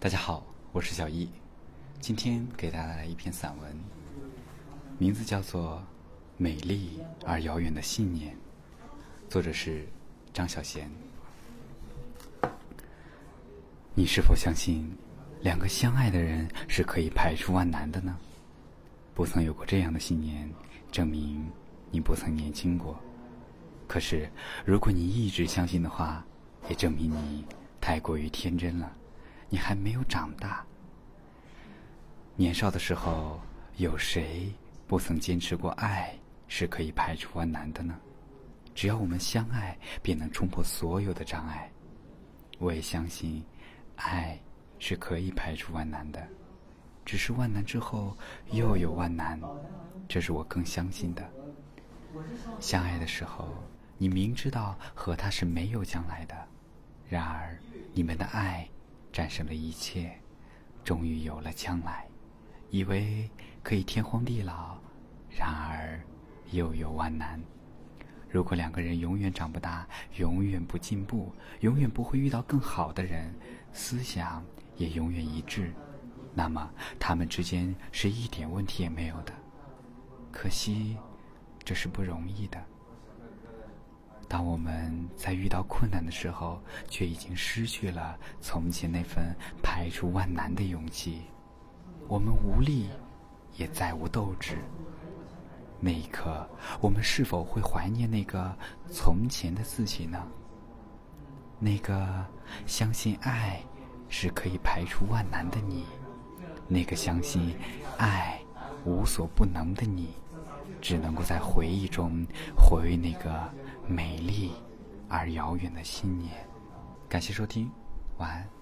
大家好，我是小易，今天给大家带来一篇散文，名字叫做《美丽而遥远的信念》，作者是张小娴。你是否相信，两个相爱的人是可以排除万难的呢？不曾有过这样的信念，证明你不曾年轻过。可是，如果你一直相信的话，也证明你太过于天真了。你还没有长大。年少的时候，有谁不曾坚持过爱是可以排除万难的呢？只要我们相爱，便能冲破所有的障碍。我也相信，爱是可以排除万难的。只是万难之后又有万难，这是我更相信的。相爱的时候，你明知道和他是没有将来的，然而你们的爱。战胜了一切，终于有了将来，以为可以天荒地老，然而又有万难。如果两个人永远长不大，永远不进步，永远不会遇到更好的人，思想也永远一致，那么他们之间是一点问题也没有的。可惜，这是不容易的。当我们在遇到困难的时候，却已经失去了从前那份排除万难的勇气，我们无力，也再无斗志。那一刻，我们是否会怀念那个从前的自己呢？那个相信爱是可以排除万难的你，那个相信爱无所不能的你，只能够在回忆中回味那个。美丽而遥远的新年。感谢收听，晚安。